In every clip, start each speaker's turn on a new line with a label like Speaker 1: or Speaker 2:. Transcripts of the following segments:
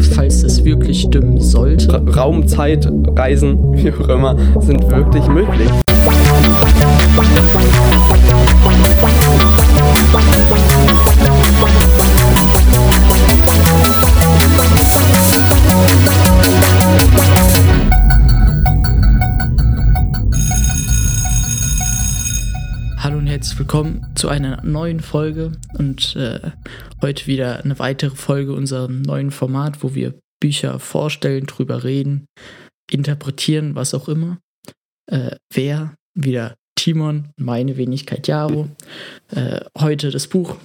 Speaker 1: falls es wirklich stimmen sollte.
Speaker 2: Ra Raum, Zeit, Reisen, wie auch immer, sind wirklich möglich.
Speaker 1: Willkommen zu einer neuen Folge und äh, heute wieder eine weitere Folge unserem neuen Format, wo wir Bücher vorstellen, drüber reden, interpretieren, was auch immer. Äh, wer? Wieder Timon, meine Wenigkeit Jaro. Äh, heute das Buch,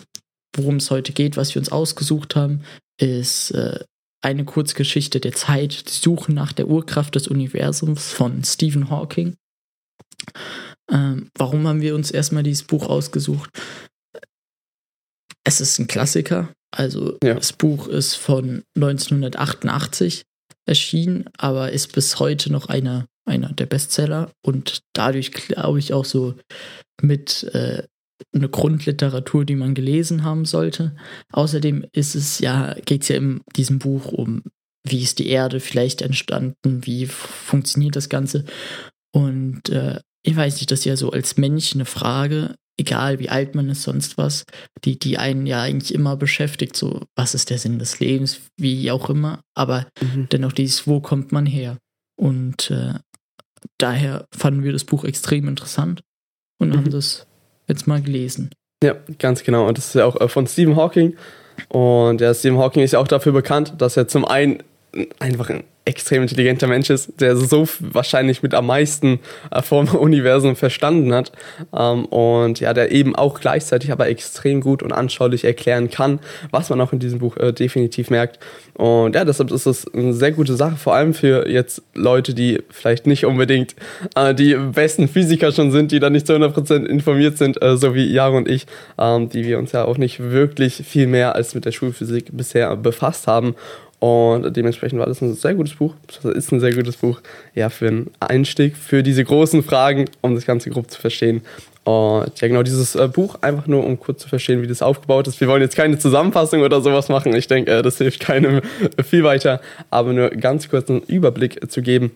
Speaker 1: worum es heute geht, was wir uns ausgesucht haben, ist äh, eine Kurzgeschichte der Zeit, die Suche nach der Urkraft des Universums von Stephen Hawking. Ähm, warum haben wir uns erstmal dieses Buch ausgesucht? Es ist ein Klassiker. Also
Speaker 2: Ja.
Speaker 1: das Buch ist von 1988 erschienen, aber ist bis heute noch einer, einer der Bestseller und dadurch glaube ich auch so mit äh, eine Grundliteratur, die man gelesen haben sollte. Außerdem ist es ja, geht es ja in diesem Buch um, wie ist die Erde vielleicht entstanden, wie funktioniert das Ganze. Und äh, ich weiß nicht, das ist ja so als Mensch eine Frage, egal wie alt man ist, sonst was, die, die einen ja eigentlich immer beschäftigt, so was ist der Sinn des Lebens, wie auch immer, aber
Speaker 2: Mhm.
Speaker 1: dennoch dieses, wo kommt man her? Und äh, daher fanden wir das Buch extrem interessant und haben
Speaker 2: Mhm.
Speaker 1: das jetzt mal gelesen.
Speaker 2: Ja, ganz genau. Und das ist ja auch äh, von Stephen Hawking. Und ja, Stephen Hawking ist ja auch dafür bekannt, dass er zum einen einfach ein extrem intelligenter Mensch ist, der so wahrscheinlich mit am meisten äh, vom Universum verstanden hat. Ähm, und ja, der eben auch gleichzeitig aber extrem gut und anschaulich erklären kann, was man auch in diesem Buch äh, definitiv merkt. Und ja, deshalb ist es eine sehr gute Sache, vor allem für jetzt Leute, die vielleicht nicht unbedingt äh, die besten Physiker schon sind, die da nicht zu 100% informiert sind, so wie Jaro und ich, ähm, die wir uns ja auch nicht wirklich viel mehr als mit der Schulphysik bisher befasst haben. Und dementsprechend war das ein sehr gutes Buch. Das ist ein sehr gutes Buch, ja, für einen Einstieg, für diese großen Fragen, um das Ganze grob zu verstehen. Und ja, genau, dieses äh, Buch, einfach nur um kurz zu verstehen, wie das aufgebaut ist. Wir wollen jetzt keine Zusammenfassung oder sowas machen. Ich denke, äh, das hilft keinem viel weiter. Aber nur ganz kurz einen Überblick zu geben.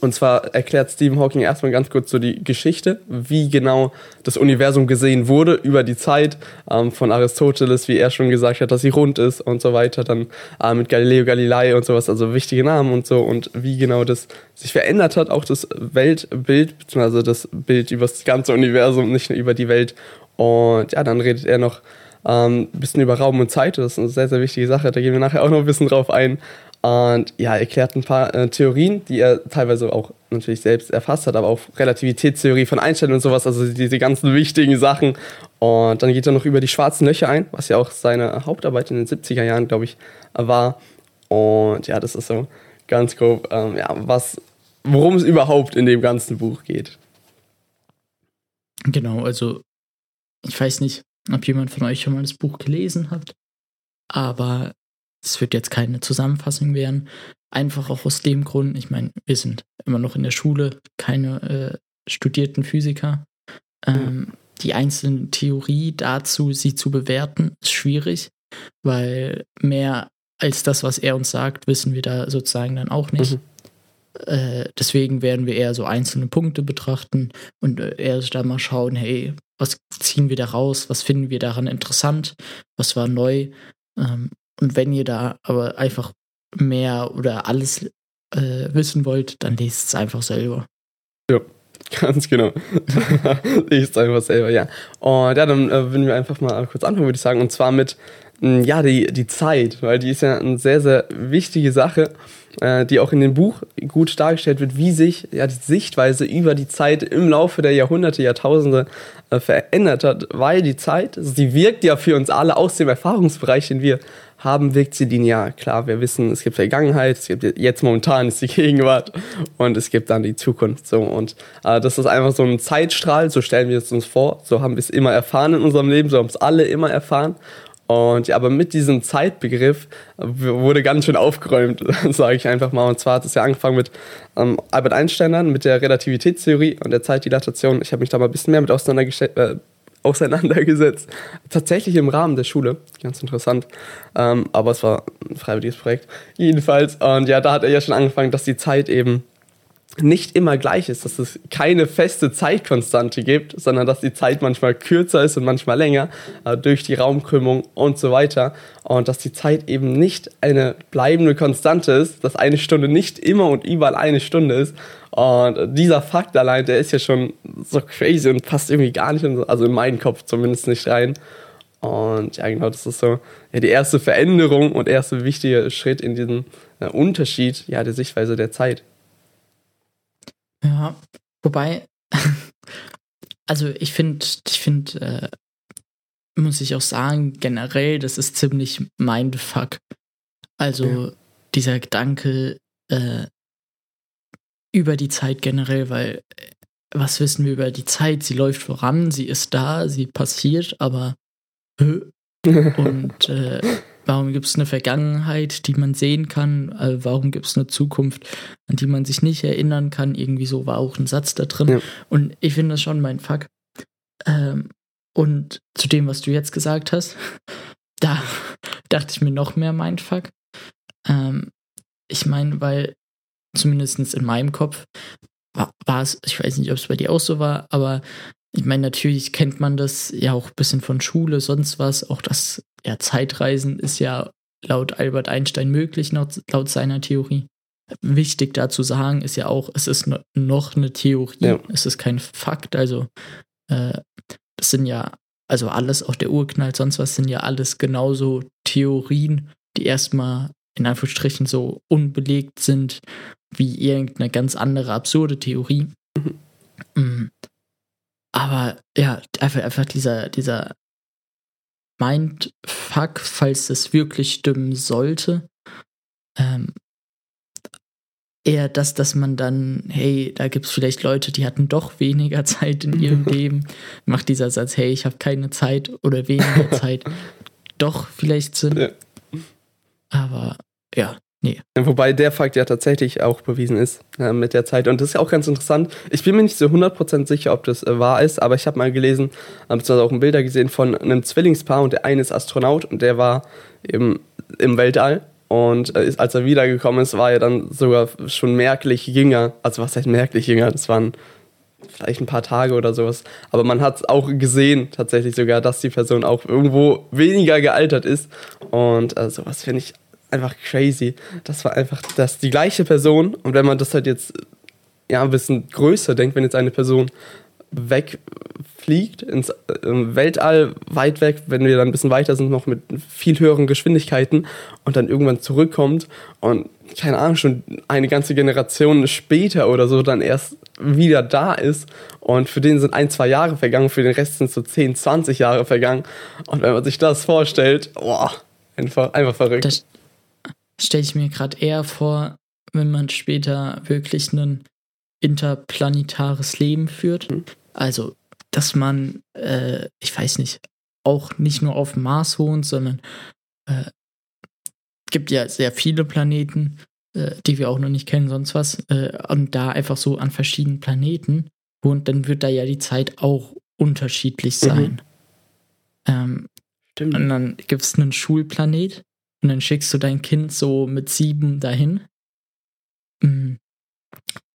Speaker 2: Und zwar erklärt Stephen Hawking erstmal ganz kurz so die Geschichte, wie genau das Universum gesehen wurde über die Zeit ähm, von Aristoteles, wie er schon gesagt hat, dass sie rund ist und so weiter, dann äh, mit Galileo Galilei und sowas, also wichtige Namen und so und wie genau das sich verändert hat, auch das Weltbild, beziehungsweise das Bild über das ganze Universum, nicht nur über die Welt. Und ja, dann redet er noch ähm, ein bisschen über Raum und Zeit, das ist eine sehr, sehr wichtige Sache, da gehen wir nachher auch noch ein bisschen drauf ein. Und ja, erklärt ein paar äh, Theorien, die er teilweise auch natürlich selbst erfasst hat, aber auch Relativitätstheorie von Einstein und sowas, also diese ganzen wichtigen Sachen. Und dann geht er noch über die schwarzen Löcher ein, was ja auch seine Hauptarbeit in den 70er Jahren, glaube ich, war. Und ja, das ist so ganz grob, ähm, ja, was, worum es überhaupt in dem ganzen Buch geht.
Speaker 1: Genau, also ich weiß nicht, ob jemand von euch schon mal das Buch gelesen hat, aber es wird jetzt keine Zusammenfassung werden. Einfach auch aus dem Grund, ich meine, wir sind immer noch in der Schule, keine äh, studierten Physiker. Ähm, Die einzelne Theorie dazu, sie zu bewerten, ist schwierig, weil mehr als das, was er uns sagt, wissen wir da sozusagen dann auch nicht.
Speaker 2: Mhm.
Speaker 1: Äh, deswegen werden wir eher so einzelne Punkte betrachten und äh, erst da mal schauen, hey, was ziehen wir da raus, was finden wir daran interessant, was war neu. Ähm, und wenn ihr da aber einfach mehr oder alles äh, wissen wollt, dann lest es einfach selber.
Speaker 2: Ganz genau. ich es einfach selber, ja. Und ja, dann äh, würden wir einfach mal kurz anfangen, würde ich sagen. Und zwar mit, mh, ja, die, die Zeit, weil die ist ja eine sehr, sehr wichtige Sache, äh, die auch in dem Buch gut dargestellt wird, wie sich ja die Sichtweise über die Zeit im Laufe der Jahrhunderte, Jahrtausende äh, verändert hat, weil die Zeit, sie wirkt ja für uns alle aus dem Erfahrungsbereich, den wir haben, wirkt sie linear. Klar, wir wissen, es gibt Vergangenheit, es gibt jetzt momentan ist die Gegenwart und es gibt dann die Zukunft. So und äh, das ist einfach so ein Zeitstrahl. So stellen wir es uns vor. So haben wir es immer erfahren in unserem Leben. So haben es alle immer erfahren. Und ja, aber mit diesem Zeitbegriff äh, wurde ganz schön aufgeräumt, sage ich einfach mal. Und zwar hat es ja angefangen mit ähm, Albert Einstein dann, mit der Relativitätstheorie und der Zeitdilatation. Ich habe mich da mal ein bisschen mehr mit auseinandergestellt, äh, auseinandergesetzt. Tatsächlich im Rahmen der Schule. Ganz interessant. Ähm, aber es war ein freiwilliges Projekt. Jedenfalls, und ja, da hat er ja schon angefangen, dass die Zeit eben nicht immer gleich ist, dass es keine feste Zeitkonstante gibt, sondern dass die Zeit manchmal kürzer ist und manchmal länger äh, durch die Raumkrümmung und so weiter. Und dass die Zeit eben nicht eine bleibende Konstante ist, dass eine Stunde nicht immer und überall eine Stunde ist. Und dieser Fakt allein, der ist ja schon so crazy und passt irgendwie gar nicht, in, also in meinen Kopf zumindest nicht rein. Und ja genau, das ist so ja, die erste Veränderung und erste wichtige Schritt in diesem äh, Unterschied ja der Sichtweise der Zeit.
Speaker 1: Ja, wobei, also ich finde, ich finde, äh, muss ich auch sagen, generell, das ist ziemlich mindfuck. Also ja. dieser Gedanke äh, über die Zeit generell, weil äh, was wissen wir über die Zeit? Sie läuft voran, sie ist da, sie passiert, aber und äh, Warum gibt es eine Vergangenheit, die man sehen kann? Äh, warum gibt es eine Zukunft, an die man sich nicht erinnern kann? Irgendwie so war auch ein Satz da drin. Ja. Und ich finde das schon mein Fuck. Ähm, und zu dem, was du jetzt gesagt hast, da dachte ich mir noch mehr mein Fuck. Ähm, ich meine, weil zumindest in meinem Kopf war es, ich weiß nicht, ob es bei dir auch so war, aber ich meine, natürlich kennt man das ja auch ein bisschen von Schule, sonst was. Auch das ja, Zeitreisen ist ja laut Albert Einstein möglich, laut, laut seiner Theorie. Wichtig dazu sagen ist ja auch, es ist noch eine Theorie, ja. es ist kein Fakt. Also, äh, das sind ja, also alles, auch der Urknall, sonst was, sind ja alles genauso Theorien, die erstmal in Anführungsstrichen so unbelegt sind wie irgendeine ganz andere absurde Theorie. Mhm. Aber ja, einfach, einfach dieser, dieser Mindfuck, falls das wirklich stimmen sollte. Ähm, eher das, dass man dann, hey, da gibt es vielleicht Leute, die hatten doch weniger Zeit in ihrem Leben. Macht dieser Satz, hey, ich habe keine Zeit oder weniger Zeit, doch vielleicht Sinn. Ja. Aber ja, Nee.
Speaker 2: Wobei der Fakt ja tatsächlich auch bewiesen ist äh, mit der Zeit. Und das ist ja auch ganz interessant. Ich bin mir nicht so 100% sicher, ob das äh, wahr ist, aber ich habe mal gelesen, äh, beziehungsweise auch ein Bilder gesehen von einem Zwillingspaar und der eine ist Astronaut und der war eben im Weltall. Und äh, als er wiedergekommen ist, war er dann sogar schon merklich jünger. Also was heißt merklich jünger? Das waren vielleicht ein paar Tage oder sowas. Aber man hat auch gesehen, tatsächlich sogar, dass die Person auch irgendwo weniger gealtert ist. Und äh, sowas finde ich einfach crazy. Das war einfach das die gleiche Person. Und wenn man das halt jetzt ja ein bisschen größer denkt, wenn jetzt eine Person wegfliegt ins Weltall weit weg, wenn wir dann ein bisschen weiter sind, noch mit viel höheren Geschwindigkeiten und dann irgendwann zurückkommt und keine Ahnung, schon eine ganze Generation später oder so dann erst wieder da ist und für den sind ein, zwei Jahre vergangen, für den Rest sind so 10, 20 Jahre vergangen und wenn man sich das vorstellt, boah, einfach, einfach verrückt.
Speaker 1: Das, stelle ich mir gerade eher vor, wenn man später wirklich ein interplanetares Leben führt. Mhm. Also, dass man, äh, ich weiß nicht, auch nicht nur auf dem Mars wohnt, sondern äh, gibt ja sehr viele Planeten, äh, die wir auch noch nicht kennen, sonst was. Äh, und da einfach so an verschiedenen Planeten wohnt, dann wird da ja die Zeit auch unterschiedlich mhm. sein. Mhm. Ähm, Stimmt. Und dann gibt es einen Schulplanet, und dann schickst du dein Kind so mit sieben dahin. Mm.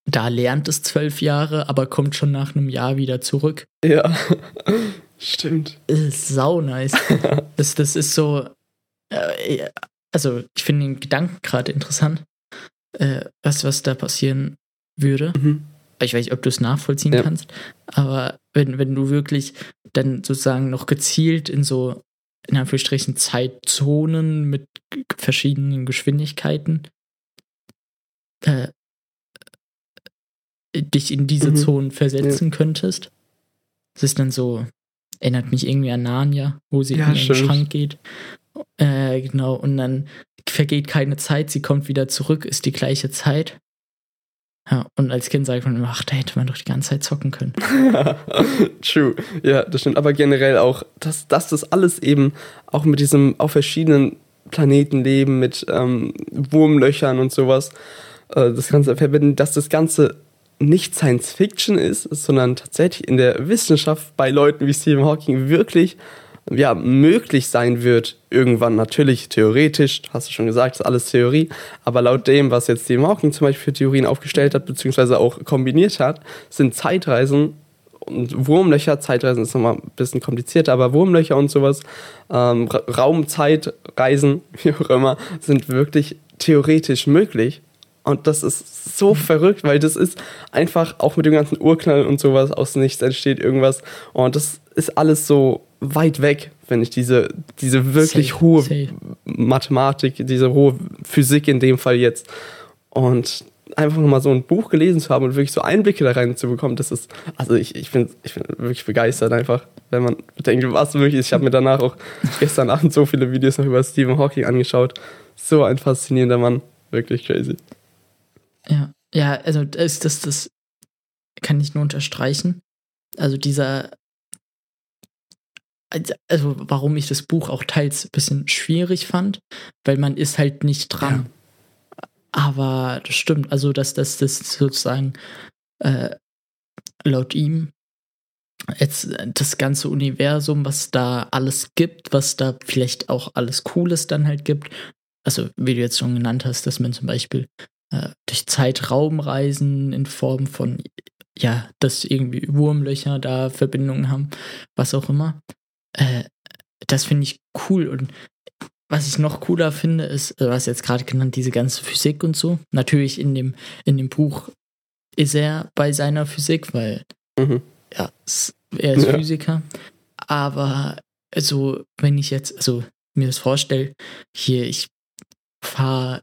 Speaker 1: Da lernt es zwölf Jahre, aber kommt schon nach einem Jahr wieder zurück.
Speaker 2: Ja, stimmt.
Speaker 1: Ist sau nice. das, das ist so. Äh, also, ich finde den Gedanken gerade interessant, äh, was, was da passieren würde. Mhm. Ich weiß nicht, ob du es nachvollziehen ja. kannst, aber wenn, wenn du wirklich dann sozusagen noch gezielt in so in Anführungsstrichen Zeitzonen mit verschiedenen Geschwindigkeiten äh, dich in diese mhm. Zonen versetzen ja. könntest. Das ist dann so, erinnert mich irgendwie an Narnia, wo sie ja, in den Schrank geht. Äh, genau, und dann vergeht keine Zeit, sie kommt wieder zurück, ist die gleiche Zeit. Ja, und als Kind sagt man immer, ach, da hätte man doch die ganze Zeit zocken können.
Speaker 2: True, ja, das stimmt. Aber generell auch, dass, dass das alles eben auch mit diesem auf verschiedenen Planeten leben, mit ähm, Wurmlöchern und sowas, äh, das Ganze verbinden, dass das Ganze nicht Science Fiction ist, sondern tatsächlich in der Wissenschaft bei Leuten wie Stephen Hawking wirklich ja, möglich sein wird, irgendwann natürlich theoretisch, hast du schon gesagt, ist alles Theorie, aber laut dem, was jetzt Stephen Hawking zum Beispiel für Theorien aufgestellt hat, beziehungsweise auch kombiniert hat, sind Zeitreisen und Wurmlöcher, Zeitreisen ist nochmal ein bisschen komplizierter, aber Wurmlöcher und sowas, ähm, Raumzeitreisen, wie auch immer, sind wirklich theoretisch möglich. Und das ist so verrückt, weil das ist einfach auch mit dem ganzen Urknall und sowas aus nichts entsteht irgendwas. Und das ist alles so weit weg, wenn ich diese, diese wirklich safe, hohe safe. Mathematik, diese hohe Physik in dem Fall jetzt. Und einfach nochmal so ein Buch gelesen zu haben und wirklich so Einblicke da rein zu bekommen, das ist, also ich, ich bin ich bin wirklich begeistert einfach, wenn man denkt, was wirklich ist. Ich habe mir danach auch gestern Abend so viele Videos noch über Stephen Hawking angeschaut. So ein faszinierender Mann, wirklich crazy.
Speaker 1: Ja, ja, also das, das, das kann ich nur unterstreichen. Also dieser, also warum ich das Buch auch teils ein bisschen schwierig fand, weil man ist halt nicht dran. Ja. Aber das stimmt, also dass das, das sozusagen äh, laut ihm jetzt das ganze Universum, was da alles gibt, was da vielleicht auch alles Cooles dann halt gibt. Also wie du jetzt schon genannt hast, dass man zum Beispiel äh, durch Zeitraumreisen in Form von, ja, dass irgendwie Wurmlöcher da Verbindungen haben, was auch immer. Äh, das finde ich cool. Und was ich noch cooler finde, ist, äh, was jetzt gerade genannt, diese ganze Physik und so. Natürlich in dem, in dem Buch ist er bei seiner Physik, weil mhm. ja, er ist ja. Physiker. Aber also, wenn ich jetzt, also mir das vorstelle, hier, ich fahre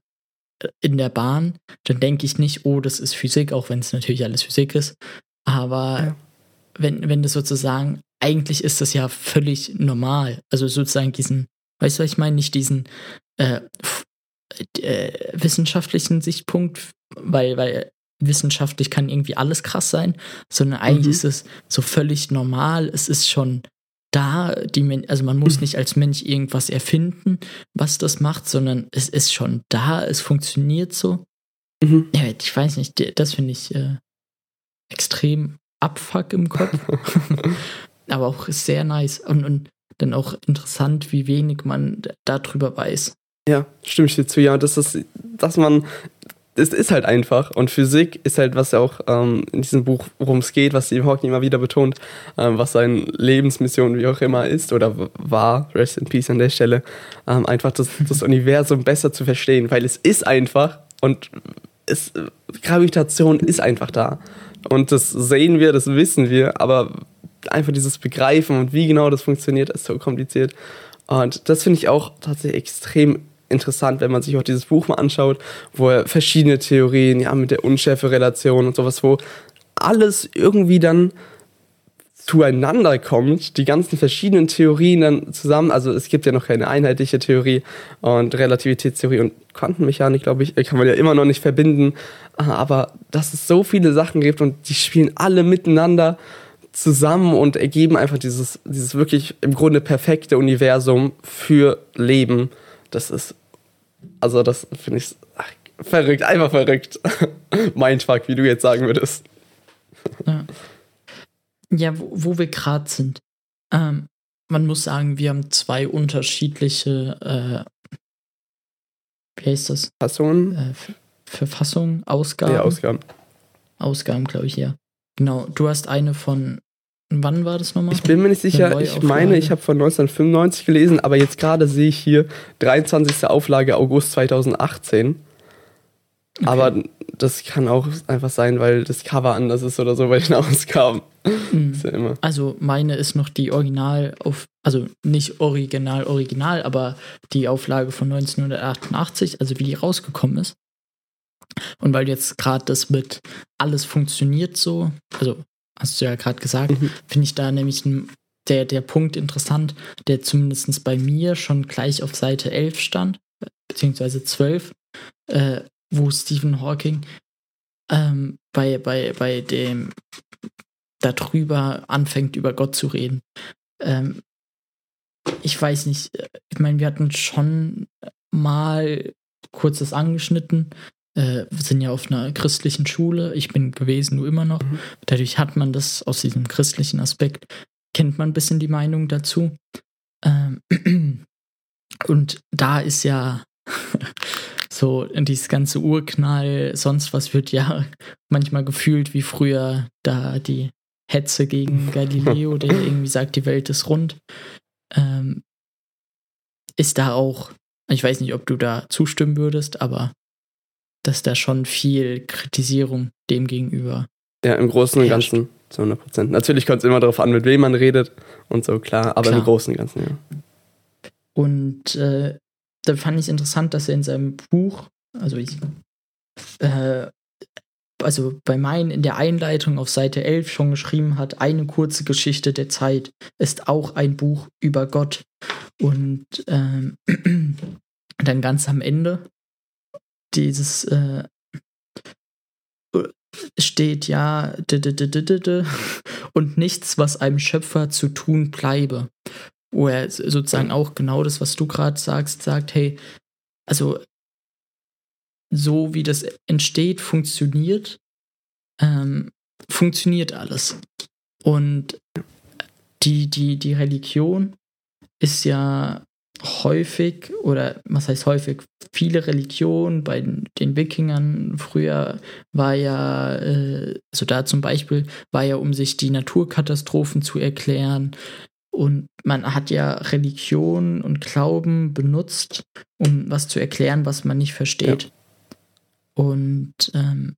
Speaker 1: in der Bahn, dann denke ich nicht, oh, das ist Physik, auch wenn es natürlich alles Physik ist. Aber ja. wenn, wenn das sozusagen, eigentlich ist das ja völlig normal. Also sozusagen diesen, weißt du, was ich meine? Nicht diesen äh, äh, wissenschaftlichen Sichtpunkt, weil, weil wissenschaftlich kann irgendwie alles krass sein, sondern eigentlich mhm. ist es so völlig normal. Es ist schon da, die, also man muss nicht als Mensch irgendwas erfinden, was das macht, sondern es ist schon da, es funktioniert so. Mhm. Ja, ich weiß nicht, das finde ich äh, extrem abfuck im Kopf. Aber auch sehr nice und, und dann auch interessant, wie wenig man darüber weiß.
Speaker 2: Ja, stimme ich dir zu. Ja, das ist, dass man es ist halt einfach. Und Physik ist halt, was ja auch ähm, in diesem Buch, worum es geht, was Stephen Hawking immer wieder betont, ähm, was seine Lebensmission wie auch immer ist oder war, rest in peace an der Stelle, ähm, einfach das, das Universum besser zu verstehen, weil es ist einfach und es, Gravitation ist einfach da. Und das sehen wir, das wissen wir, aber einfach dieses Begreifen und wie genau das funktioniert, ist so kompliziert. Und das finde ich auch tatsächlich extrem interessant, wenn man sich auch dieses Buch mal anschaut, wo er verschiedene Theorien, ja, mit der Unschärfe-Relation und sowas, wo alles irgendwie dann zueinander kommt, die ganzen verschiedenen Theorien dann zusammen, also es gibt ja noch keine einheitliche Theorie und Relativitätstheorie und Quantenmechanik, glaube ich, kann man ja immer noch nicht verbinden, aber dass es so viele Sachen gibt und die spielen alle miteinander zusammen und ergeben einfach dieses, dieses wirklich im Grunde perfekte Universum für Leben. Das ist also das finde ich ach, verrückt, einfach verrückt. Mindfuck, wie du jetzt sagen würdest.
Speaker 1: Ja, ja wo, wo wir gerade sind. Ähm, man muss sagen, wir haben zwei unterschiedliche, äh, wie heißt das?
Speaker 2: Fassungen?
Speaker 1: Äh, Verfassungen, Ausgaben.
Speaker 2: Ja, Ausgaben.
Speaker 1: Ausgaben, glaube ich, ja. Genau, du hast eine von Wann war das nochmal?
Speaker 2: Ich bin mir nicht sicher. Ich meine, ich habe von 1995 gelesen, aber jetzt gerade sehe ich hier 23. Auflage August 2018. Okay. Aber das kann auch einfach sein, weil das Cover anders ist oder so bei den Ausgaben.
Speaker 1: Mhm. Ja also meine ist noch die Original auf, also nicht original, original, aber die Auflage von 1988, also wie die rausgekommen ist. Und weil jetzt gerade das mit alles funktioniert so, also hast du ja gerade gesagt, mhm. finde ich da nämlich ein, der, der Punkt interessant, der zumindest bei mir schon gleich auf Seite 11 stand, beziehungsweise 12, äh, wo Stephen Hawking ähm, bei, bei, bei dem darüber anfängt, über Gott zu reden. Ähm, ich weiß nicht, ich meine, wir hatten schon mal kurzes angeschnitten, äh, sind ja auf einer christlichen Schule. Ich bin gewesen, nur immer noch. Mhm. Dadurch hat man das aus diesem christlichen Aspekt, kennt man ein bisschen die Meinung dazu. Ähm, und da ist ja so dieses ganze Urknall, sonst was wird ja manchmal gefühlt wie früher da die Hetze gegen Galileo, der irgendwie sagt, die Welt ist rund. Ähm, ist da auch, ich weiß nicht, ob du da zustimmen würdest, aber dass da schon viel Kritisierung dem gegenüber.
Speaker 2: Ja, im Großen und Ganzen zu 100 Prozent. Natürlich kommt es immer darauf an, mit wem man redet und so, klar, aber klar. im Großen und Ganzen, ja.
Speaker 1: Und äh, da fand ich es interessant, dass er in seinem Buch, also ich, äh, also bei meinen in der Einleitung auf Seite 11 schon geschrieben hat, eine kurze Geschichte der Zeit ist auch ein Buch über Gott. Und ähm, dann ganz am Ende dieses äh, steht ja und nichts, was einem Schöpfer zu tun bleibe. Wo er sozusagen auch genau das, was du gerade sagst, sagt, hey, also so wie das entsteht, funktioniert, ähm, funktioniert alles. Und die, die, die Religion ist ja häufig, oder was heißt häufig, viele Religionen bei den Wikingern früher war ja, äh, also da zum Beispiel, war ja, um sich die Naturkatastrophen zu erklären. Und man hat ja Religion und Glauben benutzt, um was zu erklären, was man nicht versteht. Ja. Und ähm,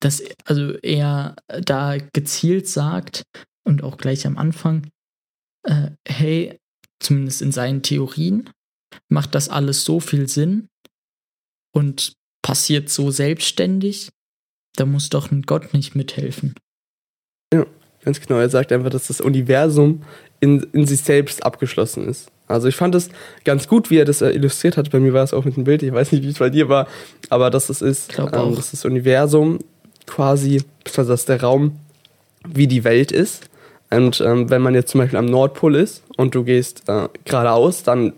Speaker 1: dass also er da gezielt sagt und auch gleich am Anfang, äh, hey, zumindest in seinen Theorien, macht das alles so viel Sinn und passiert so selbstständig, da muss doch ein Gott nicht mithelfen.
Speaker 2: Ja, ganz genau. Er sagt einfach, dass das Universum in, in sich selbst abgeschlossen ist. Also ich fand es ganz gut, wie er das illustriert hat. Bei mir war es auch mit dem Bild. Ich weiß nicht, wie es bei dir war, aber dass es ist, ähm, dass das Universum quasi, dass der Raum wie die Welt ist. Und ähm, wenn man jetzt zum Beispiel am Nordpol ist und du gehst äh, geradeaus, dann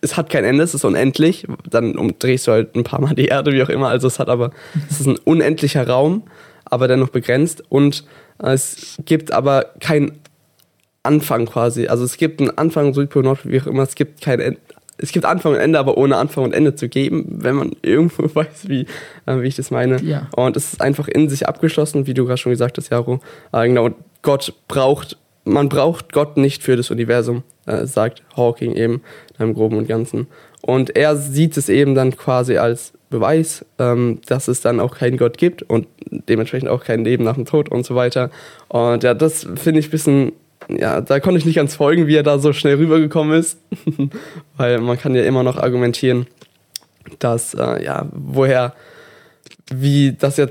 Speaker 2: es hat kein Ende, es ist unendlich. Dann umdrehst du halt ein paar Mal die Erde, wie auch immer. Also es hat aber, es ist ein unendlicher Raum, aber dennoch begrenzt. Und äh, es gibt aber keinen Anfang quasi. Also es gibt einen Anfang, Südpol, Nordpol, wie auch immer. Es gibt kein Ende. Es gibt Anfang und Ende, aber ohne Anfang und Ende zu geben, wenn man irgendwo weiß, wie, äh, wie ich das meine. Ja. Und es ist einfach in sich abgeschlossen, wie du gerade schon gesagt hast, Jaro. Äh, genau, Gott braucht, man braucht Gott nicht für das Universum, äh, sagt Hawking eben im Groben und Ganzen. Und er sieht es eben dann quasi als Beweis, ähm, dass es dann auch keinen Gott gibt und dementsprechend auch kein Leben nach dem Tod und so weiter. Und ja, das finde ich ein bisschen ja, da konnte ich nicht ganz folgen, wie er da so schnell rübergekommen ist. Weil man kann ja immer noch argumentieren, dass, äh, ja, woher, wie, dass er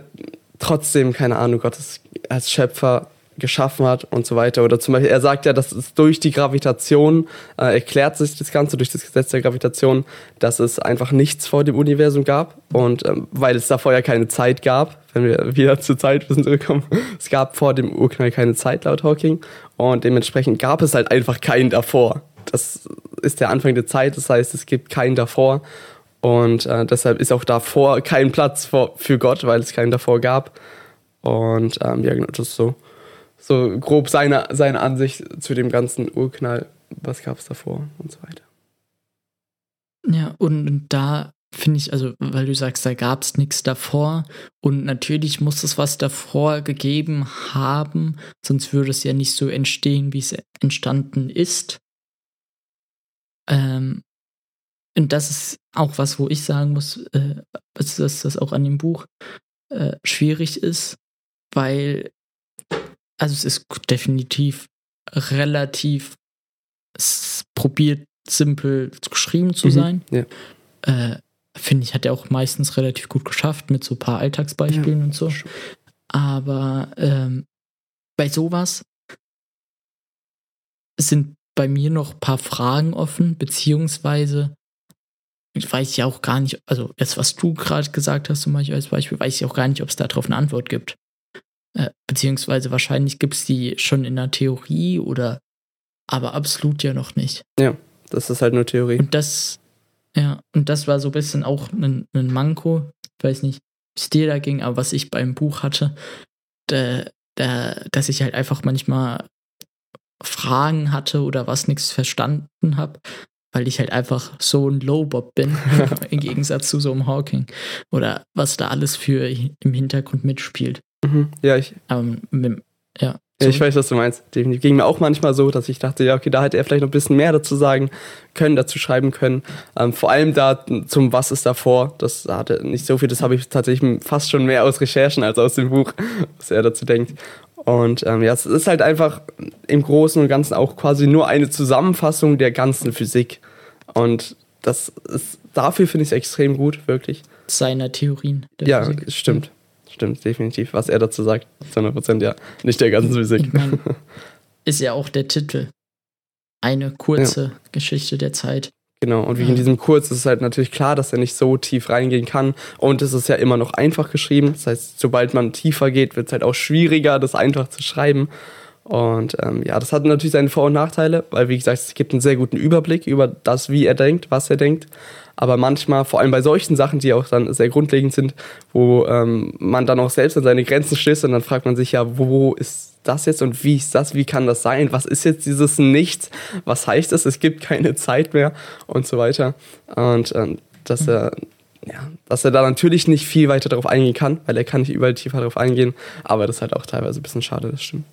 Speaker 2: trotzdem, keine Ahnung, Gottes als Schöpfer geschaffen hat und so weiter. Oder zum Beispiel, er sagt ja, dass es durch die Gravitation äh, erklärt sich das Ganze, durch das Gesetz der Gravitation, dass es einfach nichts vor dem Universum gab. Und ähm, weil es davor ja keine Zeit gab, wenn wir wieder zur Zeit müssen zurückkommen, es gab vor dem Urknall keine Zeit laut Hawking. Und dementsprechend gab es halt einfach keinen davor. Das ist der Anfang der Zeit, das heißt, es gibt keinen davor. Und äh, deshalb ist auch davor kein Platz vor, für Gott, weil es keinen davor gab. Und ähm, ja, genau, das ist so so grob seine, seine Ansicht zu dem ganzen Urknall, was gab es davor und so weiter.
Speaker 1: Ja, und da finde ich, also, weil du sagst, da gab es nichts davor und natürlich muss es was davor gegeben haben, sonst würde es ja nicht so entstehen, wie es entstanden ist. Ähm, und das ist auch was, wo ich sagen muss, äh, dass das auch an dem Buch äh, schwierig ist, weil also es ist definitiv relativ probiert simpel geschrieben zu mhm, sein. Ja. Äh, Finde ich, hat er auch meistens relativ gut geschafft mit so ein paar Alltagsbeispielen ja. und so. Aber ähm, bei sowas sind bei mir noch ein paar Fragen offen, beziehungsweise ich weiß ja auch gar nicht, also das, was du gerade gesagt hast, zum Beispiel als Beispiel, weiß ich auch gar nicht, ob es darauf eine Antwort gibt. Äh, beziehungsweise wahrscheinlich gibt es die schon in der Theorie oder aber absolut ja noch nicht.
Speaker 2: Ja, das ist halt nur Theorie.
Speaker 1: Und das, ja, und das war so ein bisschen auch ein, ein Manko. Ich weiß nicht, wie es dir da ging, aber was ich beim Buch hatte, da, da, dass ich halt einfach manchmal Fragen hatte oder was nichts verstanden habe, weil ich halt einfach so ein Low-Bob bin, im Gegensatz zu so einem Hawking. Oder was da alles für im Hintergrund mitspielt.
Speaker 2: Mhm. Ja, ich.
Speaker 1: Ähm, mit, ja.
Speaker 2: Ja, ich weiß, was du meinst. Definitiv. Ging mir auch manchmal so, dass ich dachte, ja, okay, da hätte er vielleicht noch ein bisschen mehr dazu sagen können, dazu schreiben können. Ähm, vor allem da zum Was ist davor, das hatte nicht so viel, das habe ich tatsächlich fast schon mehr aus Recherchen als aus dem Buch, was er dazu denkt. Und ähm, ja, es ist halt einfach im Großen und Ganzen auch quasi nur eine Zusammenfassung der ganzen Physik. Und das ist, dafür finde ich es extrem gut, wirklich.
Speaker 1: Seiner Theorien.
Speaker 2: ja, Physik. stimmt. Stimmt, definitiv. Was er dazu sagt, 100 Prozent, ja. Nicht der ganzen Physik. Mein,
Speaker 1: ist ja auch der Titel. Eine kurze ja. Geschichte der Zeit.
Speaker 2: Genau, und wie in diesem Kurz ist es halt natürlich klar, dass er nicht so tief reingehen kann. Und es ist ja immer noch einfach geschrieben. Das heißt, sobald man tiefer geht, wird es halt auch schwieriger, das einfach zu schreiben. Und ähm, ja, das hat natürlich seine Vor- und Nachteile, weil, wie gesagt, es gibt einen sehr guten Überblick über das, wie er denkt, was er denkt. Aber manchmal, vor allem bei solchen Sachen, die auch dann sehr grundlegend sind, wo ähm, man dann auch selbst an seine Grenzen stößt und dann fragt man sich ja, wo ist das jetzt und wie ist das, wie kann das sein, was ist jetzt dieses Nichts, was heißt das, es gibt keine Zeit mehr und so weiter. Und ähm, dass er ja, dass er da natürlich nicht viel weiter darauf eingehen kann, weil er kann nicht überall tiefer darauf eingehen, aber das ist halt auch teilweise ein bisschen schade, das stimmt.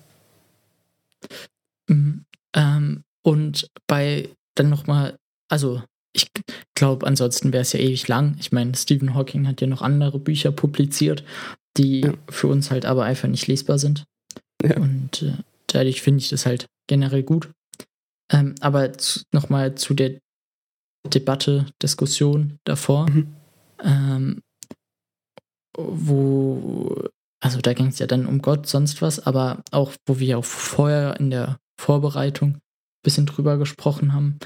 Speaker 1: Mhm. Ähm, und bei dann nochmal, also ich glaube, ansonsten wäre es ja ewig lang. Ich meine, Stephen Hawking hat ja noch andere Bücher publiziert, die ja. für uns halt aber einfach nicht lesbar sind. Ja. Und äh, dadurch finde ich das halt generell gut. Ähm, aber nochmal zu der Debatte, Diskussion davor, mhm. ähm, wo, also da ging es ja dann um Gott, sonst was, aber auch, wo wir auch vorher in der Vorbereitung ein bisschen drüber gesprochen haben,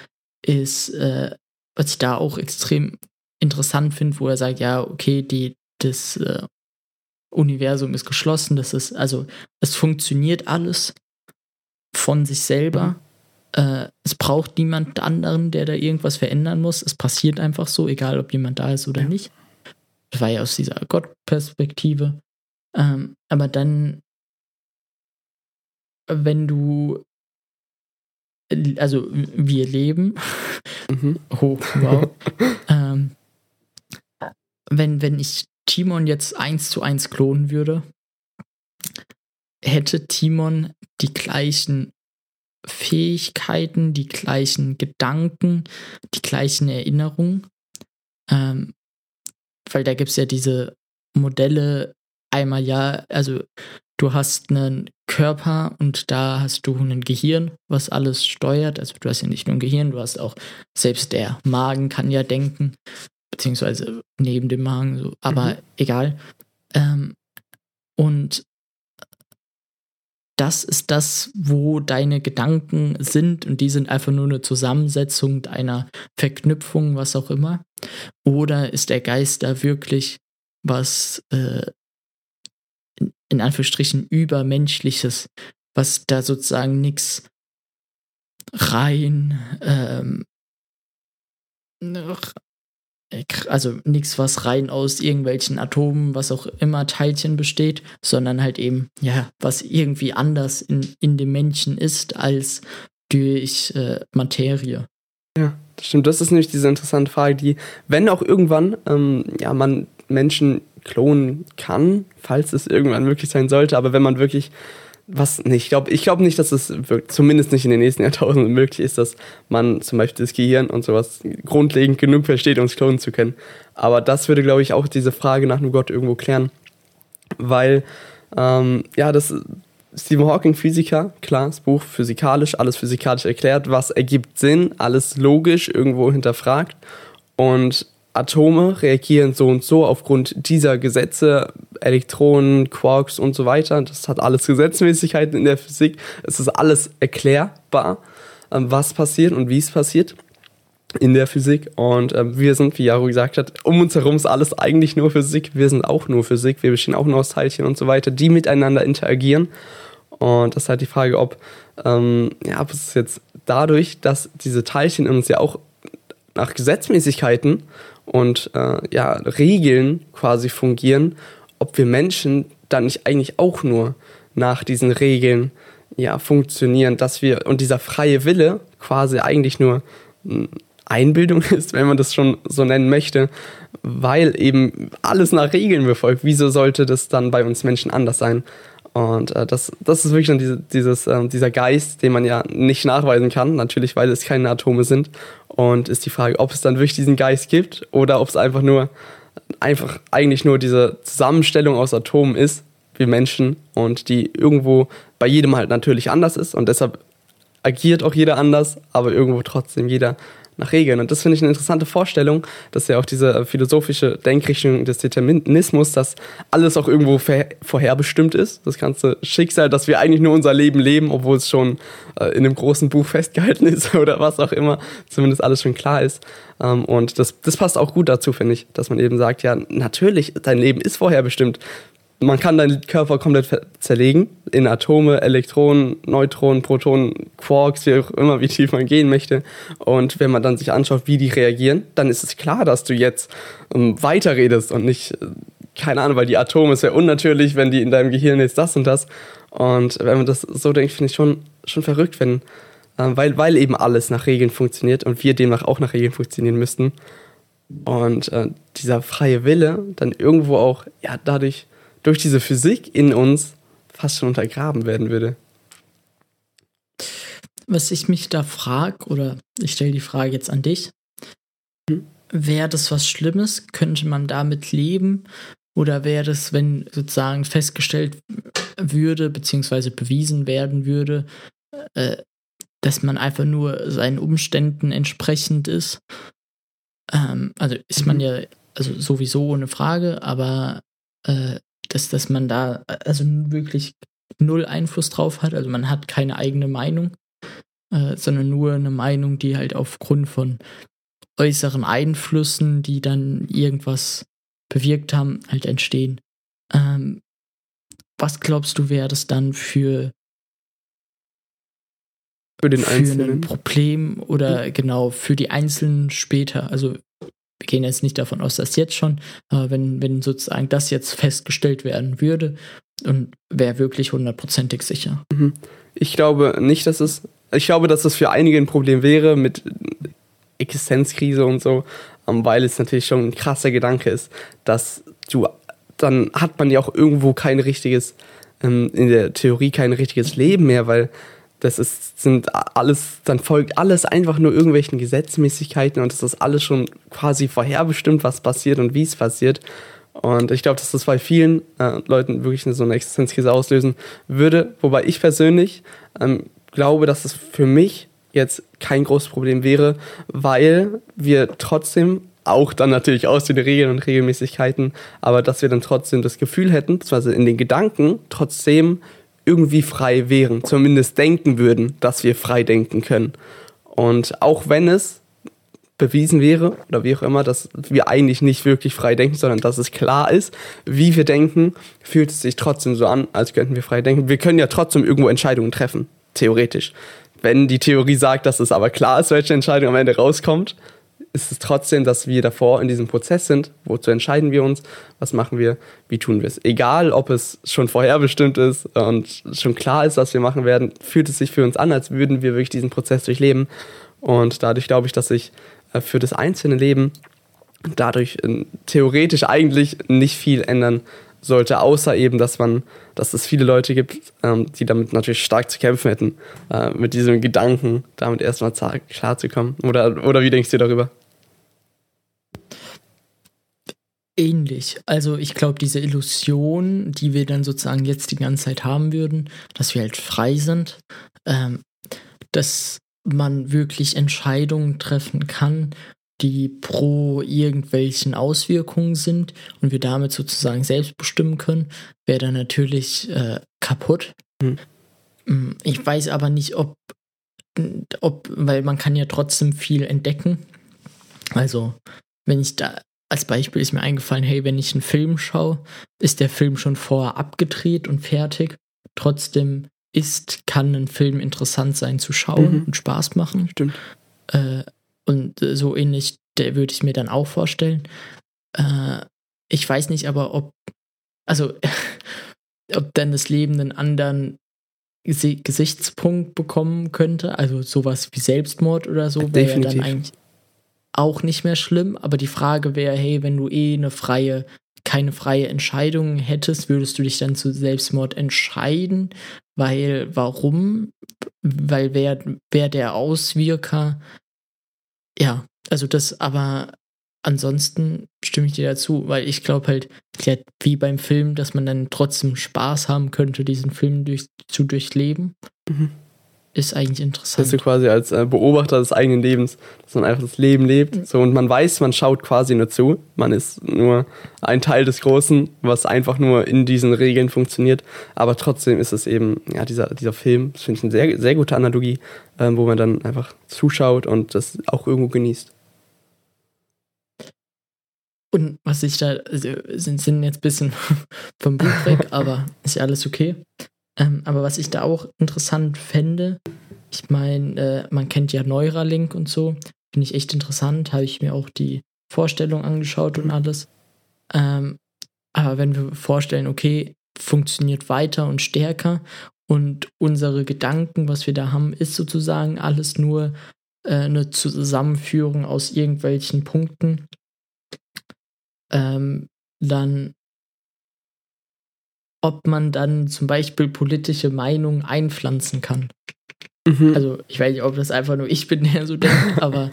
Speaker 1: ist, äh, was ich da auch extrem interessant finde, wo er sagt, ja, okay, die, das äh, Universum ist geschlossen, das ist, also es funktioniert alles von sich selber. Äh, es braucht niemand anderen, der da irgendwas verändern muss. Es passiert einfach so, egal ob jemand da ist oder ja. nicht. Das war ja aus dieser Gott-Perspektive. Ähm, aber dann, wenn du also wir leben. Mhm. Oh, wow. ähm, wenn, wenn ich Timon jetzt eins zu eins klonen würde, hätte Timon die gleichen Fähigkeiten, die gleichen Gedanken, die gleichen Erinnerungen. Ähm, weil da gibt es ja diese Modelle einmal ja, also du hast einen Körper und da hast du ein Gehirn, was alles steuert. Also du hast ja nicht nur ein Gehirn, du hast auch, selbst der Magen kann ja denken, beziehungsweise neben dem Magen, so, aber mhm. egal. Ähm, und das ist das, wo deine Gedanken sind und die sind einfach nur eine Zusammensetzung einer Verknüpfung, was auch immer. Oder ist der Geist da wirklich was äh, in Anführungsstrichen übermenschliches, was da sozusagen nichts rein, ähm, also nichts, was rein aus irgendwelchen Atomen, was auch immer Teilchen besteht, sondern halt eben, ja, was irgendwie anders in, in dem Menschen ist als durch äh, Materie.
Speaker 2: Ja, das stimmt. Das ist nämlich diese interessante Frage, die, wenn auch irgendwann, ähm, ja, man Menschen klonen kann, falls es irgendwann möglich sein sollte. Aber wenn man wirklich was nicht, ich glaube ich glaub nicht, dass es zumindest nicht in den nächsten Jahrtausenden möglich ist, dass man zum Beispiel das Gehirn und sowas grundlegend genug versteht, um es klonen zu können. Aber das würde, glaube ich, auch diese Frage nach einem Gott irgendwo klären. Weil, ähm, ja, das Stephen Hawking, Physiker, klar, das Buch physikalisch, alles physikalisch erklärt, was ergibt Sinn, alles logisch irgendwo hinterfragt. Und Atome reagieren so und so aufgrund dieser Gesetze, Elektronen, Quarks und so weiter. Das hat alles Gesetzmäßigkeiten in der Physik. Es ist alles erklärbar, ähm, was passiert und wie es passiert in der Physik. Und ähm, wir sind, wie Jaro gesagt hat, um uns herum ist alles eigentlich nur Physik. Wir sind auch nur Physik. Wir bestehen auch nur aus Teilchen und so weiter, die miteinander interagieren. Und das ist halt die Frage, ob, ähm, ja, ob es jetzt dadurch, dass diese Teilchen in uns ja auch nach Gesetzmäßigkeiten und äh, ja, Regeln quasi fungieren, ob wir Menschen dann nicht eigentlich auch nur nach diesen Regeln ja funktionieren, dass wir und dieser freie Wille quasi eigentlich nur Einbildung ist, wenn man das schon so nennen möchte, weil eben alles nach Regeln befolgt. Wieso sollte das dann bei uns Menschen anders sein? Und äh, das, das ist wirklich dann diese, dieses, äh, dieser Geist, den man ja nicht nachweisen kann, natürlich, weil es keine Atome sind. Und ist die Frage, ob es dann wirklich diesen Geist gibt oder ob es einfach nur, einfach eigentlich nur diese Zusammenstellung aus Atomen ist, wie Menschen, und die irgendwo bei jedem halt natürlich anders ist. Und deshalb agiert auch jeder anders, aber irgendwo trotzdem jeder nach Regeln. Und das finde ich eine interessante Vorstellung, dass ja auch diese äh, philosophische Denkrichtung des Determinismus, dass alles auch irgendwo vorherbestimmt ist. Das ganze Schicksal, dass wir eigentlich nur unser Leben leben, obwohl es schon äh, in einem großen Buch festgehalten ist oder was auch immer, zumindest alles schon klar ist. Ähm, und das, das passt auch gut dazu, finde ich, dass man eben sagt, ja, natürlich, dein Leben ist vorherbestimmt man kann deinen Körper komplett zerlegen in Atome, Elektronen, Neutronen, Protonen, Quarks, wie auch immer, wie tief man gehen möchte. Und wenn man dann sich anschaut, wie die reagieren, dann ist es klar, dass du jetzt ähm, weiterredest und nicht, äh, keine Ahnung, weil die Atome ist ja unnatürlich, wenn die in deinem Gehirn jetzt das und das. Und wenn man das so denkt, finde ich schon, schon verrückt, wenn, äh, weil, weil eben alles nach Regeln funktioniert und wir demnach auch nach Regeln funktionieren müssten. Und äh, dieser freie Wille dann irgendwo auch, ja, dadurch durch diese Physik in uns fast schon untergraben werden würde.
Speaker 1: Was ich mich da frage, oder ich stelle die Frage jetzt an dich, hm? wäre das was Schlimmes? Könnte man damit leben? Oder wäre das, wenn sozusagen festgestellt würde, beziehungsweise bewiesen werden würde, äh, dass man einfach nur seinen Umständen entsprechend ist? Ähm, also ist man mhm. ja also sowieso eine Frage, aber äh, dass, dass man da also wirklich null Einfluss drauf hat. Also man hat keine eigene Meinung, äh, sondern nur eine Meinung, die halt aufgrund von äußeren Einflüssen, die dann irgendwas bewirkt haben, halt entstehen. Ähm, was glaubst du, wäre das dann für
Speaker 2: für den
Speaker 1: für
Speaker 2: Einzelnen
Speaker 1: ein Problem oder mhm. genau für die Einzelnen später? Also wir gehen jetzt nicht davon aus, dass jetzt schon, aber wenn, wenn sozusagen das jetzt festgestellt werden würde und wäre wirklich hundertprozentig sicher.
Speaker 2: Mhm. Ich glaube nicht, dass es, ich glaube, dass es für einige ein Problem wäre mit Existenzkrise und so, ähm, weil es natürlich schon ein krasser Gedanke ist, dass du, dann hat man ja auch irgendwo kein richtiges, ähm, in der Theorie kein richtiges Leben mehr, weil das ist, sind alles, dann folgt alles einfach nur irgendwelchen Gesetzmäßigkeiten und es ist alles schon quasi vorherbestimmt, was passiert und wie es passiert. Und ich glaube, dass das bei vielen äh, Leuten wirklich so eine Existenzkrise auslösen würde. Wobei ich persönlich ähm, glaube, dass es für mich jetzt kein großes Problem wäre, weil wir trotzdem auch dann natürlich aus den Regeln und Regelmäßigkeiten, aber dass wir dann trotzdem das Gefühl hätten, beziehungsweise in den Gedanken trotzdem irgendwie frei wären, zumindest denken würden, dass wir frei denken können. Und auch wenn es bewiesen wäre oder wie auch immer, dass wir eigentlich nicht wirklich frei denken, sondern dass es klar ist, wie wir denken, fühlt es sich trotzdem so an, als könnten wir frei denken. Wir können ja trotzdem irgendwo Entscheidungen treffen, theoretisch. Wenn die Theorie sagt, dass es aber klar ist, welche Entscheidung am Ende rauskommt, ist es trotzdem, dass wir davor in diesem Prozess sind. Wozu entscheiden wir uns? Was machen wir? Wie tun wir es? Egal, ob es schon vorherbestimmt ist und schon klar ist, was wir machen werden, fühlt es sich für uns an, als würden wir wirklich diesen Prozess durchleben. Und dadurch glaube ich, dass sich äh, für das einzelne Leben dadurch äh, theoretisch eigentlich nicht viel ändern sollte, außer eben, dass man, dass es viele Leute gibt, ähm, die damit natürlich stark zu kämpfen hätten, äh, mit diesem Gedanken, damit erstmal klarzukommen. Oder, oder wie denkst du darüber?
Speaker 1: Ähnlich. Also ich glaube, diese Illusion, die wir dann sozusagen jetzt die ganze Zeit haben würden, dass wir halt frei sind, ähm, dass man wirklich Entscheidungen treffen kann, die pro irgendwelchen Auswirkungen sind und wir damit sozusagen selbst bestimmen können, wäre dann natürlich äh, kaputt. Mhm. Ich weiß aber nicht, ob, ob, weil man kann ja trotzdem viel entdecken. Also, wenn ich da, als Beispiel ist mir eingefallen, hey, wenn ich einen Film schaue, ist der Film schon vorher abgedreht und fertig. Trotzdem ist, kann ein Film interessant sein zu schauen mhm. und Spaß machen.
Speaker 2: Stimmt.
Speaker 1: Äh, und so ähnlich würde ich mir dann auch vorstellen. Äh, ich weiß nicht aber, ob, also, ob dann das Leben einen anderen Gesichtspunkt bekommen könnte, also sowas wie Selbstmord oder so, wäre ja dann eigentlich auch nicht mehr schlimm. Aber die Frage wäre, hey, wenn du eh eine freie, keine freie Entscheidung hättest, würdest du dich dann zu Selbstmord entscheiden? Weil, warum? Weil wer, wer der Auswirker? Ja, also das, aber ansonsten stimme ich dir dazu, weil ich glaube halt, wie beim Film, dass man dann trotzdem Spaß haben könnte, diesen Film durch, zu durchleben. Mhm. Ist eigentlich interessant.
Speaker 2: Dass du quasi als äh, Beobachter des eigenen Lebens, dass man einfach das Leben lebt. Mhm. So, und man weiß, man schaut quasi nur zu. Man ist nur ein Teil des Großen, was einfach nur in diesen Regeln funktioniert. Aber trotzdem ist es eben, ja, dieser, dieser Film, das finde ich eine sehr, sehr gute Analogie, äh, wo man dann einfach zuschaut und das auch irgendwo genießt.
Speaker 1: Und was ich da, also sind, sind jetzt ein bisschen vom Buch weg, aber ist ja alles okay. Ähm, aber was ich da auch interessant fände, ich meine, äh, man kennt ja Neuralink und so, finde ich echt interessant, habe ich mir auch die Vorstellung angeschaut und alles. Ähm, aber wenn wir vorstellen, okay, funktioniert weiter und stärker und unsere Gedanken, was wir da haben, ist sozusagen alles nur äh, eine Zusammenführung aus irgendwelchen Punkten, ähm, dann ob man dann zum Beispiel politische Meinungen einpflanzen kann. Mhm. Also ich weiß nicht, ob das einfach nur ich bin, der so denkt, aber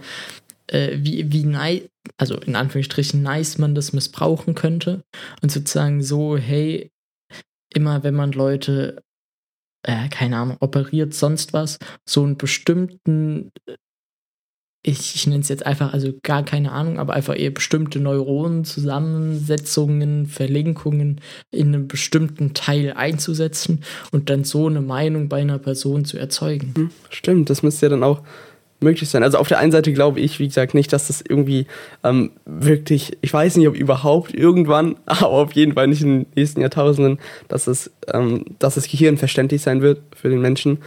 Speaker 1: äh, wie, wie nice, also in Anführungsstrichen nice man das missbrauchen könnte und sozusagen so, hey, immer wenn man Leute, äh, keine Ahnung, operiert, sonst was, so einen bestimmten ich, ich nenne es jetzt einfach, also gar keine Ahnung, aber einfach eher bestimmte Neuronenzusammensetzungen, Verlinkungen in einem bestimmten Teil einzusetzen und dann so eine Meinung bei einer Person zu erzeugen. Hm,
Speaker 2: stimmt, das müsste ja dann auch möglich sein. Also auf der einen Seite glaube ich, wie gesagt, nicht, dass das irgendwie ähm, wirklich, ich weiß nicht, ob überhaupt irgendwann, aber auf jeden Fall nicht in den nächsten Jahrtausenden, dass es, ähm, dass das Gehirn verständlich sein wird für den Menschen.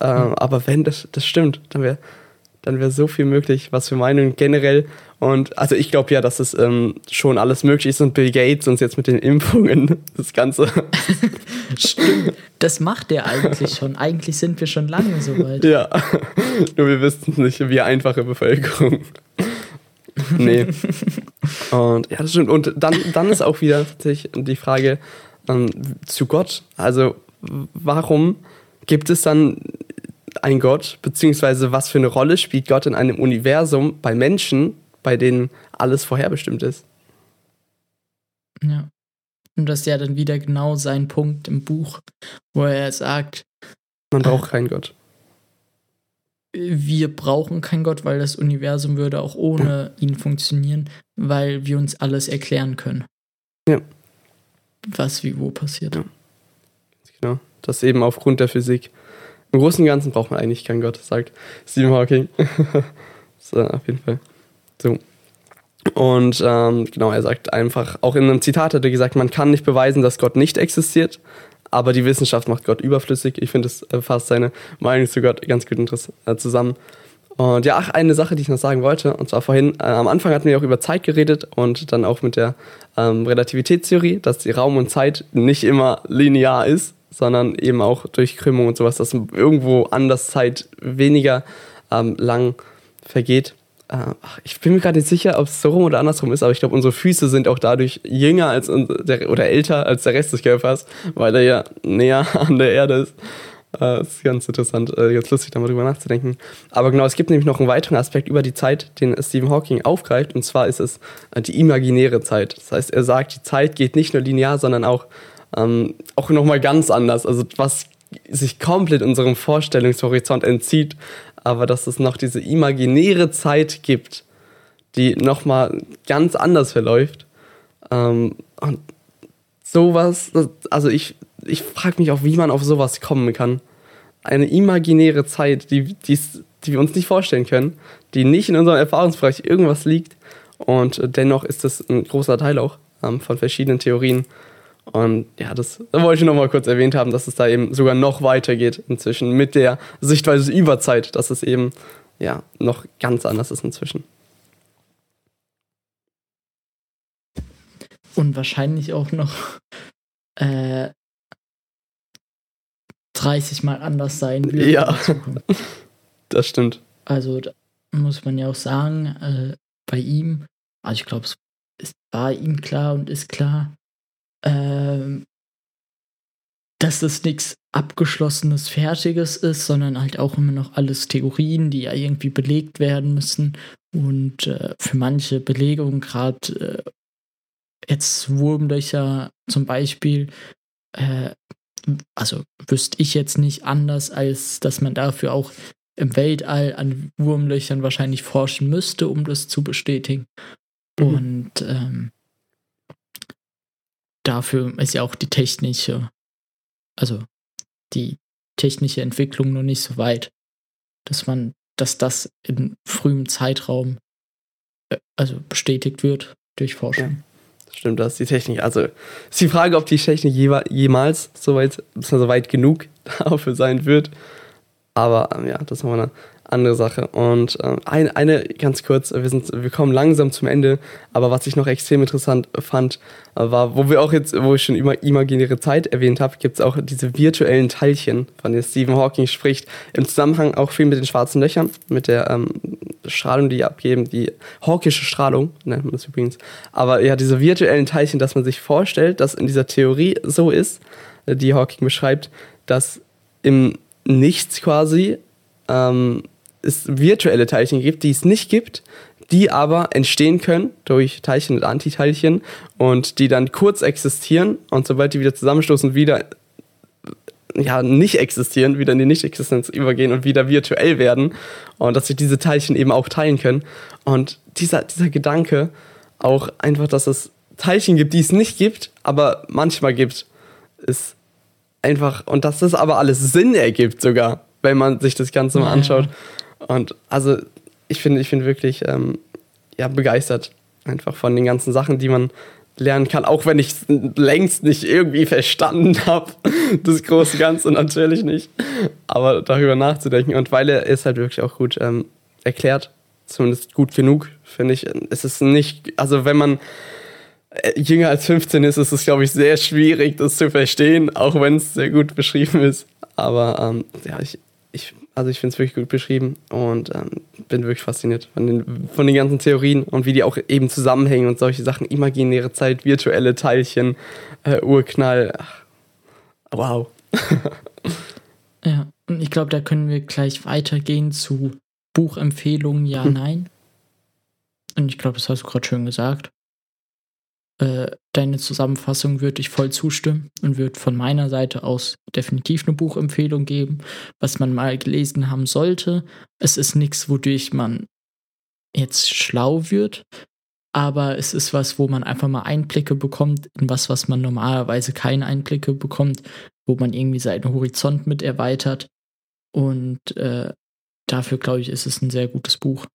Speaker 2: Äh, mhm. Aber wenn das, das stimmt, dann wäre dann wäre so viel möglich, was für Meinungen generell. Und also ich glaube ja, dass es ähm, schon alles möglich ist und Bill Gates uns jetzt mit den Impfungen das Ganze.
Speaker 1: Stimmt. Das macht er eigentlich schon. Eigentlich sind wir schon lange so weit.
Speaker 2: Ja. Nur wir wissen es nicht, wie einfache Bevölkerung. nee. Und ja, das stimmt. Und dann, dann ist auch wieder tatsächlich die Frage ähm, zu Gott. Also warum gibt es dann ein Gott, beziehungsweise was für eine Rolle spielt Gott in einem Universum bei Menschen, bei denen alles vorherbestimmt ist.
Speaker 1: Ja. Und das ist ja dann wieder genau sein Punkt im Buch, wo er sagt,
Speaker 2: man braucht äh, keinen Gott.
Speaker 1: Wir brauchen keinen Gott, weil das Universum würde auch ohne ihn funktionieren, weil wir uns alles erklären können.
Speaker 2: Ja.
Speaker 1: Was wie wo passiert. Ja.
Speaker 2: Genau. Das eben aufgrund der Physik. Im Großen und Ganzen braucht man eigentlich keinen Gott, sagt Stephen Hawking. so, auf jeden Fall. So. Und ähm, genau, er sagt einfach, auch in einem Zitat hat er gesagt, man kann nicht beweisen, dass Gott nicht existiert, aber die Wissenschaft macht Gott überflüssig. Ich finde, das äh, fasst seine Meinung zu Gott ganz gut äh, zusammen. Und ja, ach, eine Sache, die ich noch sagen wollte, und zwar vorhin, äh, am Anfang hatten wir auch über Zeit geredet und dann auch mit der ähm, Relativitätstheorie, dass die Raum und Zeit nicht immer linear ist, sondern eben auch durch Krümmung und sowas, dass irgendwo anders Zeit weniger ähm, lang vergeht. Äh, ich bin mir gerade nicht sicher, ob es so rum oder andersrum ist, aber ich glaube, unsere Füße sind auch dadurch jünger als der, oder älter als der Rest des Körpers, weil er ja näher an der Erde ist. Äh, ist ganz interessant, äh, ganz lustig, da mal drüber nachzudenken. Aber genau, es gibt nämlich noch einen weiteren Aspekt über die Zeit, den Stephen Hawking aufgreift, und zwar ist es äh, die imaginäre Zeit. Das heißt, er sagt, die Zeit geht nicht nur linear, sondern auch ähm, auch nochmal ganz anders. Also was sich komplett unserem Vorstellungshorizont entzieht, aber dass es noch diese imaginäre Zeit gibt, die nochmal ganz anders verläuft. Ähm, und sowas, also ich, ich frage mich auch, wie man auf sowas kommen kann. Eine imaginäre Zeit, die, die, die wir uns nicht vorstellen können, die nicht in unserem Erfahrungsbereich irgendwas liegt. Und dennoch ist das ein großer Teil auch ähm, von verschiedenen Theorien und ja, das wollte ich noch mal kurz erwähnt haben, dass es da eben sogar noch weitergeht inzwischen mit der Sichtweise über Zeit, dass es eben ja noch ganz anders ist inzwischen.
Speaker 1: Und wahrscheinlich auch noch äh, 30 Mal anders sein wird.
Speaker 2: Ja, das stimmt.
Speaker 1: Also da muss man ja auch sagen, äh, bei ihm, also ich glaube, es war ihm klar und ist klar, ähm, dass das nichts abgeschlossenes, fertiges ist, sondern halt auch immer noch alles Theorien, die ja irgendwie belegt werden müssen. Und äh, für manche Belegungen, gerade äh, jetzt Wurmlöcher zum Beispiel, äh, also wüsste ich jetzt nicht anders, als dass man dafür auch im Weltall an Wurmlöchern wahrscheinlich forschen müsste, um das zu bestätigen. Mhm. Und ähm, dafür ist ja auch die technische, also die technische Entwicklung noch nicht so weit, dass man, dass das in frühem Zeitraum äh, also bestätigt wird durch Forschung. Ja.
Speaker 2: Stimmt, das ist die Technik. Also ist die Frage, ob die Technik jemals so weit, so weit genug dafür sein wird. Aber ähm, ja, das ist nochmal eine andere Sache. Und äh, ein, eine ganz kurz, wir, sind, wir kommen langsam zum Ende, aber was ich noch extrem interessant fand, äh, war, wo wir auch jetzt, wo ich schon immer imaginäre Zeit erwähnt habe, gibt es auch diese virtuellen Teilchen, von denen Stephen Hawking spricht, im Zusammenhang auch viel mit den schwarzen Löchern, mit der ähm, Strahlung, die abgeben, die hawkische Strahlung, nennt man das übrigens. Aber ja, diese virtuellen Teilchen, dass man sich vorstellt, dass in dieser Theorie so ist, äh, die Hawking beschreibt, dass im Nichts quasi ähm, es virtuelle Teilchen gibt, die es nicht gibt, die aber entstehen können durch Teilchen und Antiteilchen und die dann kurz existieren und sobald die wieder zusammenstoßen, wieder ja, nicht existieren, wieder in die Nicht-Existenz übergehen und wieder virtuell werden und dass sich diese Teilchen eben auch teilen können. Und dieser, dieser Gedanke auch einfach, dass es Teilchen gibt, die es nicht gibt, aber manchmal gibt, ist einfach, und dass das aber alles Sinn ergibt sogar, wenn man sich das Ganze mal anschaut. Und also ich finde, ich finde wirklich ähm, ja, begeistert einfach von den ganzen Sachen, die man lernen kann, auch wenn ich es längst nicht irgendwie verstanden habe. Das große Ganze natürlich nicht. Aber darüber nachzudenken und weil er ist halt wirklich auch gut ähm, erklärt, zumindest gut genug, finde ich. Es ist nicht, also wenn man äh, jünger als 15 ist, ist es, glaube ich, sehr schwierig, das zu verstehen, auch wenn es sehr gut beschrieben ist. Aber ähm, ja, ich, ich also ich finde es wirklich gut beschrieben und ähm, bin wirklich fasziniert von den, von den ganzen Theorien und wie die auch eben zusammenhängen und solche Sachen. Imaginäre Zeit, virtuelle Teilchen, äh, Urknall. Ach, wow.
Speaker 1: ja, und ich glaube, da können wir gleich weitergehen zu Buchempfehlungen, ja, hm. nein. Und ich glaube, das hast du gerade schön gesagt. Äh, deine Zusammenfassung würde ich voll zustimmen und würde von meiner Seite aus definitiv eine Buchempfehlung geben, was man mal gelesen haben sollte. Es ist nichts, wodurch man jetzt schlau wird, aber es ist was, wo man einfach mal Einblicke bekommt in was, was man normalerweise keine Einblicke bekommt, wo man irgendwie seinen Horizont mit erweitert. Und äh, dafür, glaube ich, ist es ein sehr gutes Buch.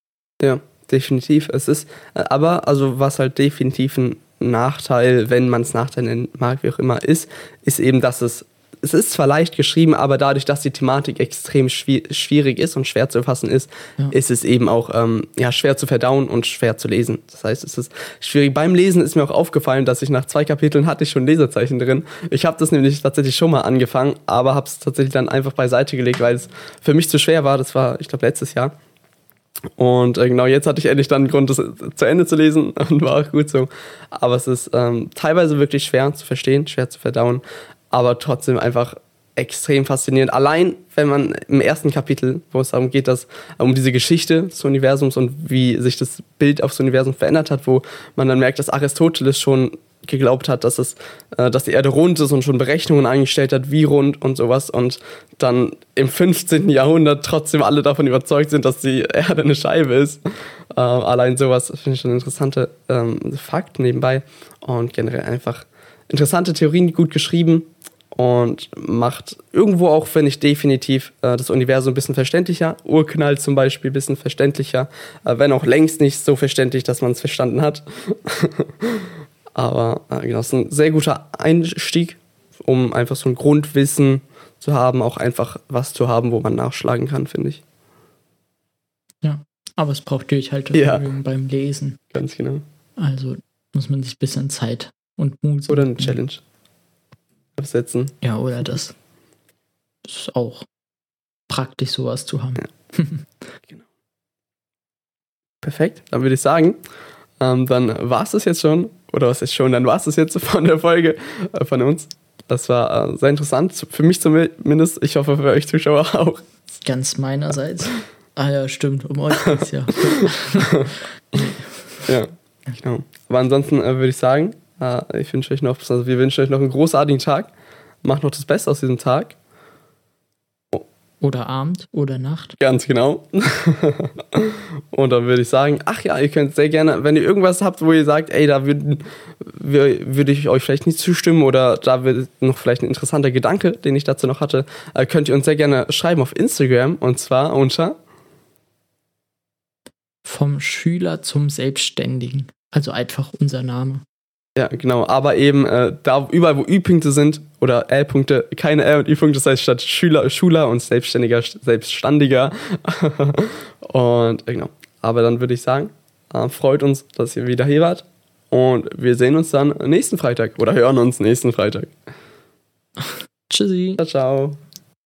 Speaker 2: Ja, definitiv. Es ist, äh, aber, also was halt definitiv ein Nachteil, wenn man es Nachteil nennen mag, wie auch immer, ist, ist eben, dass es, es ist zwar leicht geschrieben, aber dadurch, dass die Thematik extrem schwierig ist und schwer zu erfassen ist, ja. ist es eben auch ähm, ja, schwer zu verdauen und schwer zu lesen. Das heißt, es ist schwierig. Beim Lesen ist mir auch aufgefallen, dass ich nach zwei Kapiteln hatte ich schon Lesezeichen drin. Ich habe das nämlich tatsächlich schon mal angefangen, aber habe es tatsächlich dann einfach beiseite gelegt, weil es für mich zu schwer war. Das war, ich glaube, letztes Jahr. Und äh, genau jetzt hatte ich endlich dann einen Grund, das zu Ende zu lesen und war auch gut so. Aber es ist ähm, teilweise wirklich schwer zu verstehen, schwer zu verdauen, aber trotzdem einfach extrem faszinierend. Allein, wenn man im ersten Kapitel, wo es darum geht, dass um diese Geschichte des Universums und wie sich das Bild aufs Universum verändert hat, wo man dann merkt, dass Aristoteles schon geglaubt hat, dass es, äh, dass die Erde rund ist und schon Berechnungen eingestellt hat, wie rund und sowas und dann im 15. Jahrhundert trotzdem alle davon überzeugt sind, dass die Erde eine Scheibe ist. Äh, allein sowas finde ich schon ein interessanter ähm, Fakt nebenbei und generell einfach interessante Theorien, gut geschrieben und macht irgendwo auch, finde ich, definitiv äh, das Universum ein bisschen verständlicher. Urknall zum Beispiel ein bisschen verständlicher, äh, wenn auch längst nicht so verständlich, dass man es verstanden hat. Aber äh, genau, es ist ein sehr guter Einstieg, um einfach so ein Grundwissen zu haben, auch einfach was zu haben, wo man nachschlagen kann, finde ich.
Speaker 1: Ja, aber es braucht natürlich halt ja. beim Lesen.
Speaker 2: Ganz genau.
Speaker 1: Also muss man sich ein bisschen Zeit und Mut
Speaker 2: Oder eine Challenge absetzen.
Speaker 1: Ja, oder das. Das ist auch praktisch, sowas zu haben.
Speaker 2: Ja. genau. Perfekt, dann würde ich sagen, ähm, dann war es das jetzt schon, oder was ist schon, dann war es das jetzt von der Folge äh, von uns. Das war äh, sehr interessant, für mich zumindest. Ich hoffe für euch Zuschauer auch.
Speaker 1: Ganz meinerseits. Ah ja, stimmt, um euch geht's ja.
Speaker 2: ja, genau. Aber ansonsten äh, würde ich sagen, äh, ich wünsche euch noch, also wir wünschen euch noch einen großartigen Tag. Macht noch das Beste aus diesem Tag.
Speaker 1: Oder Abend oder Nacht.
Speaker 2: Ganz genau. und dann würde ich sagen, ach ja, ihr könnt sehr gerne, wenn ihr irgendwas habt, wo ihr sagt, ey, da würde würd ich euch vielleicht nicht zustimmen oder da wird noch vielleicht ein interessanter Gedanke, den ich dazu noch hatte, äh, könnt ihr uns sehr gerne schreiben auf Instagram und zwar unter
Speaker 1: vom Schüler zum Selbstständigen. Also einfach unser Name.
Speaker 2: Ja, genau. Aber eben äh, da überall, wo Ü-Punkte sind oder L-Punkte, keine L- und Ü-Punkte, das heißt statt Schüler, Schüler und Selbstständiger, Selbstständiger. und äh, genau. Aber dann würde ich sagen, äh, freut uns, dass ihr wieder hier wart. Und wir sehen uns dann nächsten Freitag oder hören uns nächsten Freitag.
Speaker 1: Tschüssi.
Speaker 2: Ciao, ciao.